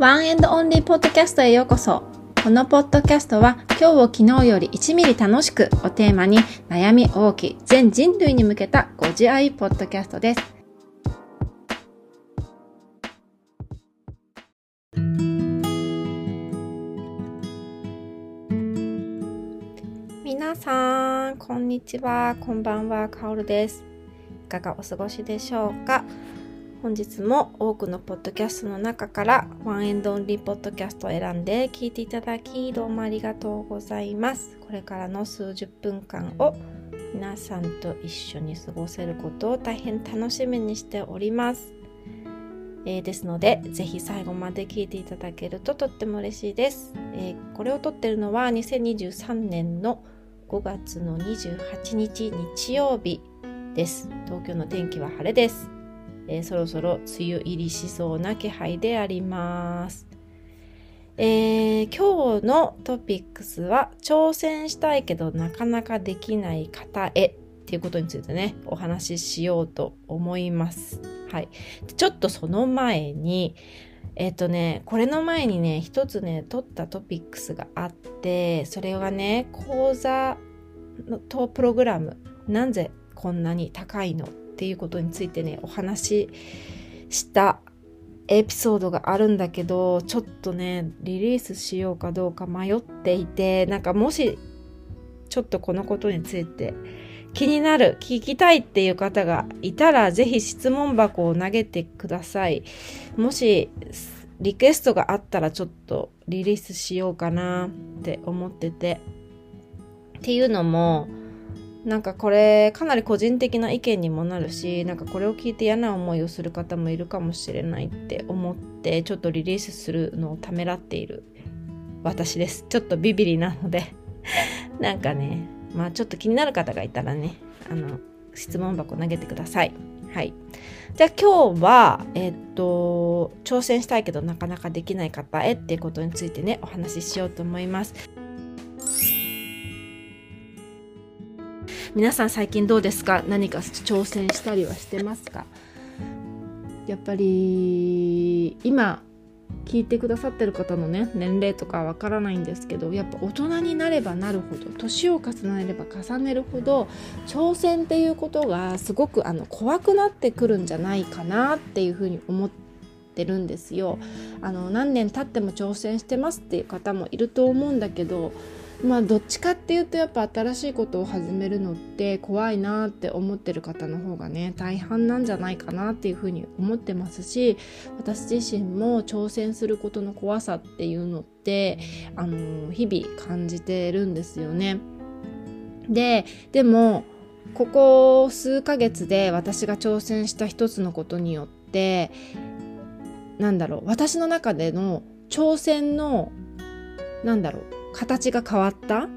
ワンエンドオンリーポッドキャストへようこそ。このポッドキャストは今日を昨日より1ミリ楽しくをテーマに悩み大きい全人類に向けたご自愛ポッドキャストです。皆さん、こんにちは。こんばんは。かおるです。いかがお過ごしでしょうか？本日も多くのポッドキャストの中からワンエンドオンリーポッドキャストを選んで聞いていただきどうもありがとうございます。これからの数十分間を皆さんと一緒に過ごせることを大変楽しみにしております。えー、ですので、ぜひ最後まで聞いていただけるととっても嬉しいです。えー、これを撮ってるのは2023年の5月の28日日曜日です。東京の天気は晴れです。えー、そろそろ梅雨入りしそうな気配であります。えー、今日のトピックスは挑戦したいけどなかなかできない方へっていうことについてね、お話ししようと思います。はい。ちょっとその前に、えっ、ー、とね、これの前にね、一つね、取ったトピックスがあって、それがね、講座のとプログラム、なぜこんなに高いのっていうことについてねお話ししたエピソードがあるんだけどちょっとねリリースしようかどうか迷っていてなんかもしちょっとこのことについて気になる聞きたいっていう方がいたら是非質問箱を投げてください。もしリクエストがあったらちょっとリリースしようかなって思ってて。っていうのもなんかこれかなり個人的な意見にもなるしなんかこれを聞いて嫌な思いをする方もいるかもしれないって思ってちょっとリリースするのをためらっている。私です。ちょっとビビりなので。なんかねまあちょっと気になる方がいたらねあの質問箱投げてください。はい。じゃあ今日はえっと挑戦したいけどなかなかできない方へっていうことについてねお話ししようと思います。皆さん最近どうですか？何か挑戦したりはしてますか？やっぱり今聞いてくださってる方のね年齢とかわからないんですけどやっぱ大人になればなるほど年を重ねれば重ねるほど挑戦っていうことがすごくあの怖くなってくるんじゃないかなっていうふうに思ってるんですよ。あの何年経っても挑戦してますっていう方もいると思うんだけどまあどっちかっていうとやっぱ新しいことを始めるのって怖いなって思ってる方の方がね大半なんじゃないかなっていうふうに思ってますし私自身も挑戦することの怖さっていうのってあの日々感じてるんですよね。ででもここ数ヶ月で私が挑戦した一つのことによってなんだろう私の中での挑戦のなんだろう形が変わった？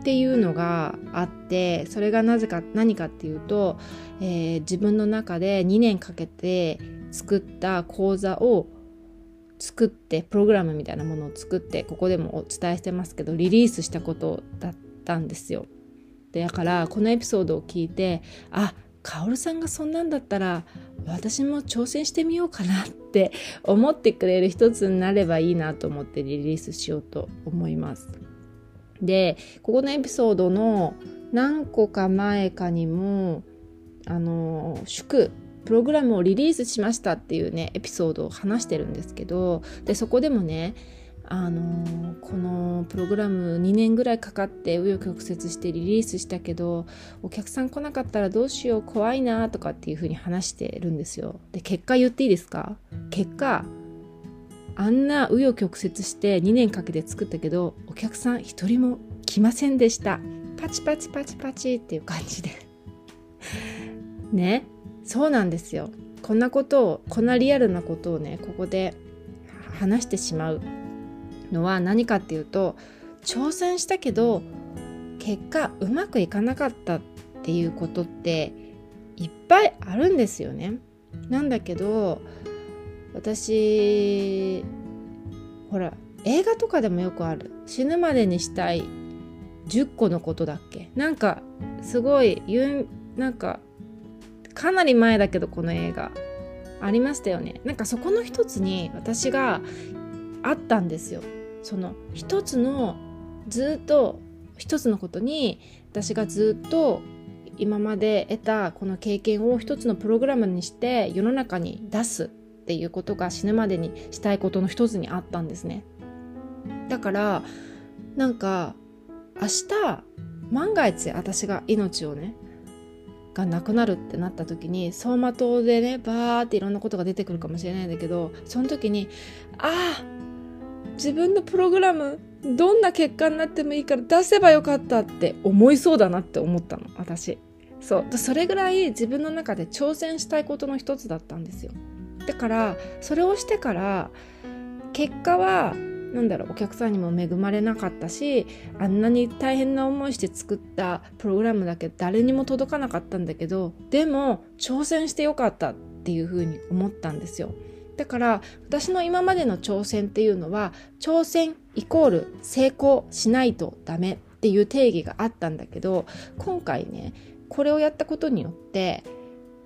っていうのがあってそれがなぜか何かっていうと、えー、自分の中で2年かけて作った講座を作ってプログラムみたいなものを作ってここでもお伝えしてますけどリリースしたことだったんですよ。だからこのエピソードを聞いてあカオルさんがそんなんだったら私も挑戦してみようかなって思ってくれる一つになればいいなと思ってリリースしようと思います。でここのエピソードの何個か前かにもあの祝プログラムをリリースしましたっていうねエピソードを話してるんですけどでそこでもねあのこのプログラム2年ぐらいかかって紆余曲折してリリースしたけどお客さん来なかったらどうしよう怖いなとかっていうふうに話してるんですよ。で結果言っていいですか？結果あんな紆余曲折して2年かけて作ったけどお客さん一人も来ませんでした。パチパチパチパチっていう感じで。ね。そうなんですよ。こんなことをこんなリアルなことをねここで話してしまう。のは何かっていうと挑戦したけど結果うまくいかなかったっていうことっていっぱいあるんですよね。なんだけど私ほら映画とかでもよくある死ぬまでにしたい10個のことだっけ？なんかすごいなんかかなり前だけどこの映画ありましたよねなんかそこの一つに私があったんですよ。その一つのずっと一つのことに私がずっと今まで得たこの経験を一つのプログラムにして世の中に出すっていうことが死ぬまでにしたいことの一つにあったんですね。だからなんか明日万が一私が命をねがなくなるってなった時に走馬灯でねバーっていろんなことが出てくるかもしれないんだけどその時にああ自分のプログラムどんな結果になってもいいから出せばよかったって思いそうだなって思ったの私。そう。それぐらい自分の中で挑戦したいことの一つだったんですよ。だからそれをしてから結果はなんだろうお客さんにも恵まれなかったしあんなに大変な思いして作ったプログラムだけ誰にも届かなかったんだけどでも挑戦してよかったっていうふうに思ったんですよ。だから私の今までの挑戦っていうのは挑戦イコール成功しないとダメっていう定義があったんだけど今回ねこれをやったことによって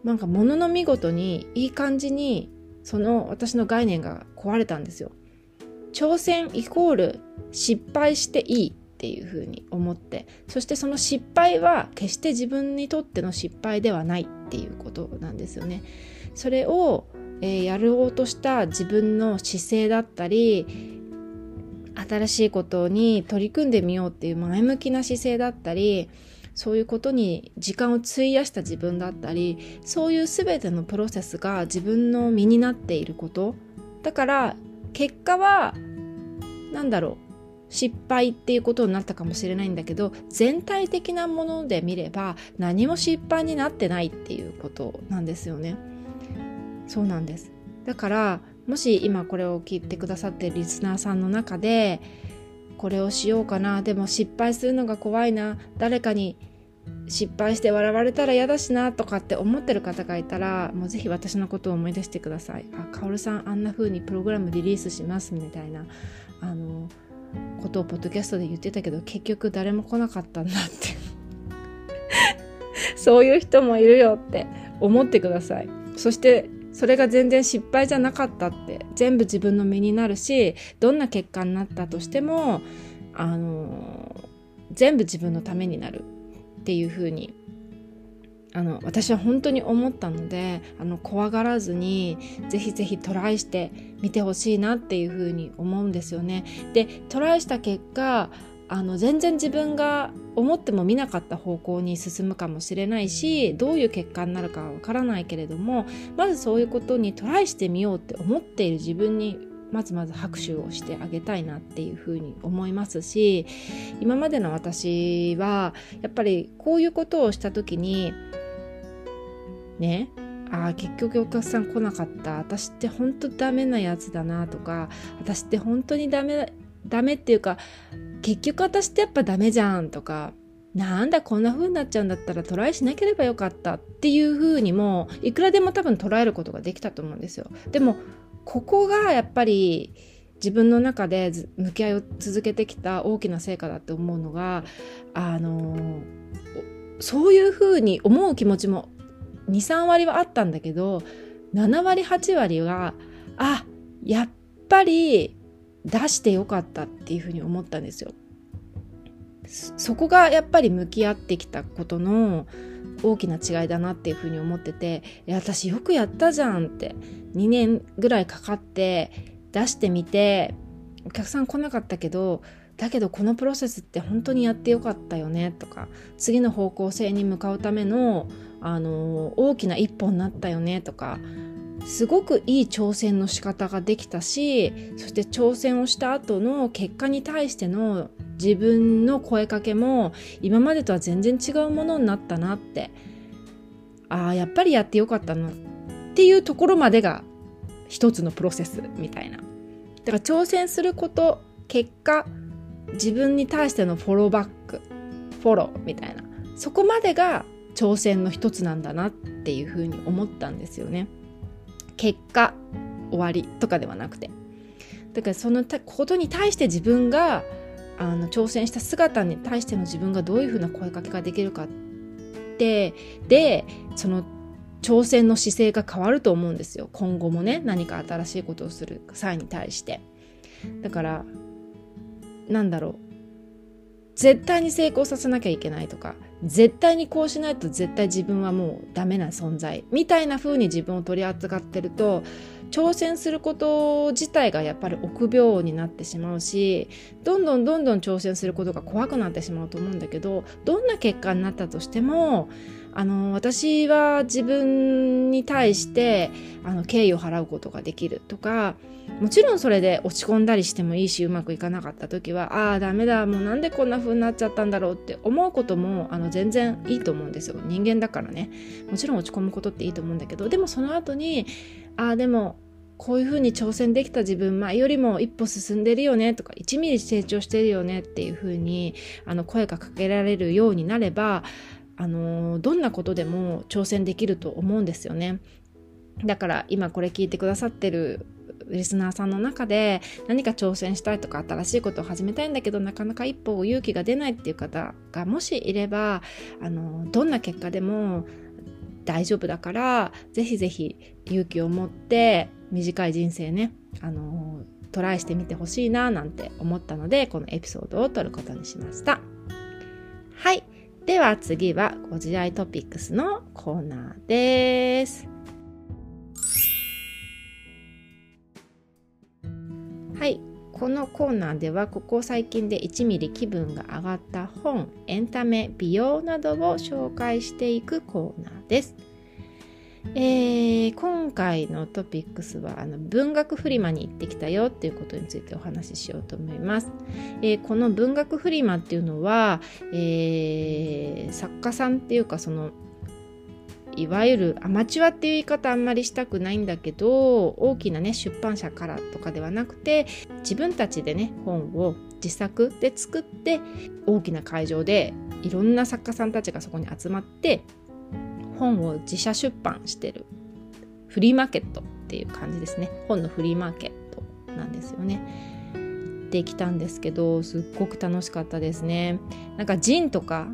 なんかものの見事にいい感じにその私の概念が壊れたんですよ。挑戦イコール失敗していいっていうふうに思ってそしてその失敗は決して自分にとっての失敗ではないっていうことなんですよね。それを、えー、やろうとした自分の姿勢だったり新しいことに取り組んでみようっていう前向きな姿勢だったりそういうことに時間を費やした自分だったりそういう全てのプロセスが自分の身になっていること。だから結果は何だろう失敗っていうことになったかもしれないんだけど全体的なもので見れば何も失敗になってないっていうことなんですよね。そうなんです。だからもし今これを聞いてくださってるリスナーさんの中でこれをしようかなでも失敗するのが怖いな誰かに失敗して笑われたら嫌だしなとかって思ってる方がいたらもうぜひ私のことを思い出してください。あカオルさんあんな風にプログラムリリースしますみたいなあのことをポッドキャストで言ってたけど結局誰も来なかったんだって。そういう人もいるよって思ってください。そしてそれが全然失敗じゃなかったって全部自分の身になるしどんな結果になったとしてもあの全部自分のためになるっていうふうにあの私は本当に思ったのであの怖がらずにぜひぜひトライしてみてほしいなっていうふうに思うんですよね。でトライした結果あの全然自分が思っても見なかった方向に進むかもしれないしどういう結果になるかはわからないけれどもまずそういうことにトライしてみようって思っている自分にまずまず拍手をしてあげたいなっていうふうに思いますし今までの私はやっぱりこういうことをした時にねああ結局お客さん来なかった。私って本当ダメなやつだなとか私って本当にダメダメっていうか結局私ってやっぱダメじゃんとかなんだこんな風になっちゃうんだったらトライしなければよかったっていう風にもいくらでも多分捉えることができたと思うんですよ。でもここがやっぱり自分の中で向き合いを続けてきた大きな成果だって思うのがあのそういう風に思う気持ちも23割はあったんだけど7割8割はあやっぱり出してよかったっていうふうに思ったんですよ。そこがやっぱり向き合ってきたことの大きな違いだなっていうふうに思ってて「私よくやったじゃん」って2年ぐらいかかって出してみてお客さん来なかったけどだけどこのプロセスって本当にやってよかったよねとか次の方向性に向かうためのあの大きな一歩になったよねとかすごくいい挑戦の仕方ができたしそして挑戦をした後の結果に対しての自分の声かけも今までとは全然違うものになったなって。ああやっぱりやってよかったなっていうところまでが一つのプロセスみたいな。だから挑戦すること結果自分に対してのフォローバックフォローみたいな。そこまでが挑戦の一つなんだなっていうふうに思ったんですよね。結果終わりとかではなくて。だからそのことに対して自分があの挑戦した姿に対しての自分がどういうふうな声かけができるかってでその挑戦の姿勢が変わると思うんですよ今後もね何か新しいことをする際に対して。だからなんだろう絶対に成功させなきゃいけないとか絶対にこうしないと絶対自分はもうダメな存在みたいな風に自分を取り扱ってると挑戦すること自体がやっぱり臆病になってしまうしどんどんどんどん挑戦することが怖くなってしまうと思うんだけどどんな結果になったとしてもあの私は自分に対してあの敬意を払うことができるとかもちろんそれで落ち込んだりしてもいいしうまくいかなかった時はああダメだもうなんでこんな風になっちゃったんだろうって思うこともあの全然いいと思うんですよ。人間だからね。もちろん落ち込むことっていいと思うんだけどでもその後にああでもこういうふうに挑戦できた自分前よりも一歩進んでるよねとか1ミリ成長してるよねっていうふうにあの声がかけられるようになればあのどんなことでも挑戦できると思うんですよね。だから今これ聞いてくださってるリスナーさんの中で何か挑戦したいとか新しいことを始めたいんだけどなかなか一歩勇気が出ないっていう方がもしいればあのどんな結果でも大丈夫だからぜひぜひ勇気を持って短い人生ねあのトライしてみてほしいななんて思ったのでこのエピソードを撮ることにしましたはいでは次はご自愛トピックスのコーナーですはいこのコーナーではここ最近で1ミリ気分が上がった本エンタメ美容などを紹介していくコーナーです。えー、今回のトピックスはあの文学フリマに行ってきたよっていうことについてお話ししようと思います。えー、この文学フリマっていうのは、えー、作家さんっていうかそのいわゆるアマチュアっていう言い方あんまりしたくないんだけど大きなね出版社からとかではなくて自分たちでね本を自作で作って大きな会場でいろんな作家さんたちがそこに集まって本を自社出版してる。フリーマーケットっていう感じですね。本のフリーマーケットなんですよね。できたんですけどすっごく楽しかったですね。なんかジンとか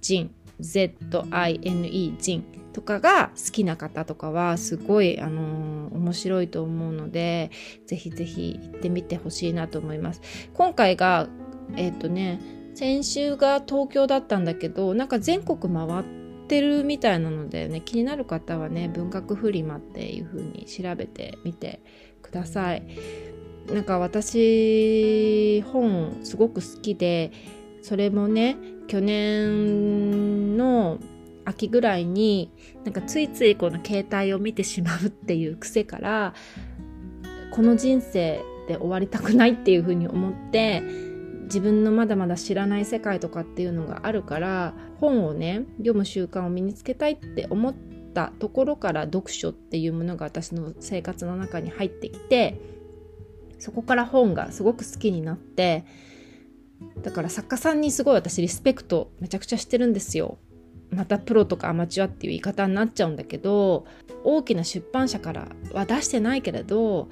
ジン ZINE ジンとかが好きな方とかはすごい、あのー、面白いと思うのでぜひぜひ行ってみてほしいなと思います。今回がえっ、ー、とね先週が東京だったんだけどなんか全国回っててるみたいなのでね。気になる方はね文学フリマっていう風に調べてみてください。なんか私本すごく好きでそれもね去年の秋ぐらいになんかついついこの携帯を見てしまうっていう癖からこの人生で終わりたくないっていうふうに思って自分のまだまだ知らない世界とかっていうのがあるから本をね読む習慣を身につけたいって思ったところから読書っていうものが私の生活の中に入ってきてそこから本がすごく好きになってだから作家さんにすごい私リスペクトめちゃくちゃしてるんですよ。またプロとかアマチュアっていう言い方になっちゃうんだけど大きな出版社からは出してないけれど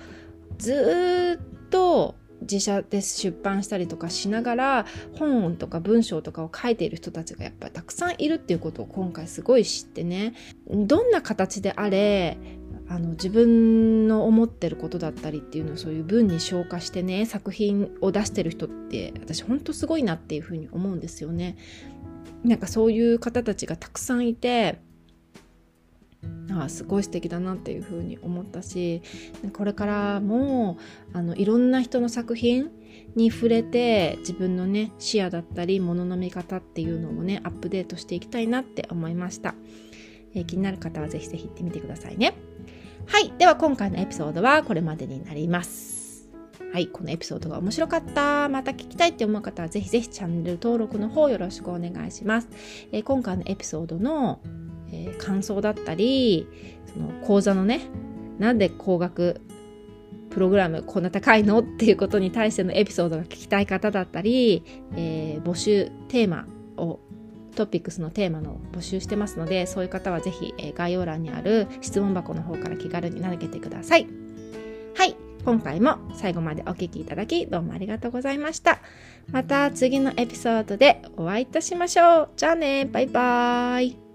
ずっと自社で出版したりとかしながら本とか文章とかを書いている人たちがやっぱりたくさんいるっていうことを今回すごい知ってねどんな形であれあの自分の思ってることだったりっていうのをそういう文に消化してね作品を出してる人って私ほんとすごいなっていうふうに思うんですよね。なんかそういう方たちがたくさんいてあすごい素敵だなっていうふうに思ったしこれからもあのいろんな人の作品に触れて自分のね視野だったりものの見方っていうのをねアップデートしていきたいなって思いました、えー、気になる方はぜひぜひ行ってみてくださいねはい。では今回のエピソードはこれまでになります。はい。このエピソードが面白かった。また聞きたいって思う方はぜひぜひチャンネル登録の方よろしくお願いします。えー、今回のエピソードの、えー、感想だったり、その講座のね、なんで高額プログラムこんな高いのっていうことに対してのエピソードが聞きたい方だったり、えー、募集テーマをトピックスのテーマの募集してますのでそういう方はぜひ、え概要欄にある質問箱の方から気軽に投げてください。はい。今回も最後までお聴きいただきどうもありがとうございました。また次のエピソードでお会いいたしましょう。じゃあね。バイバーイ。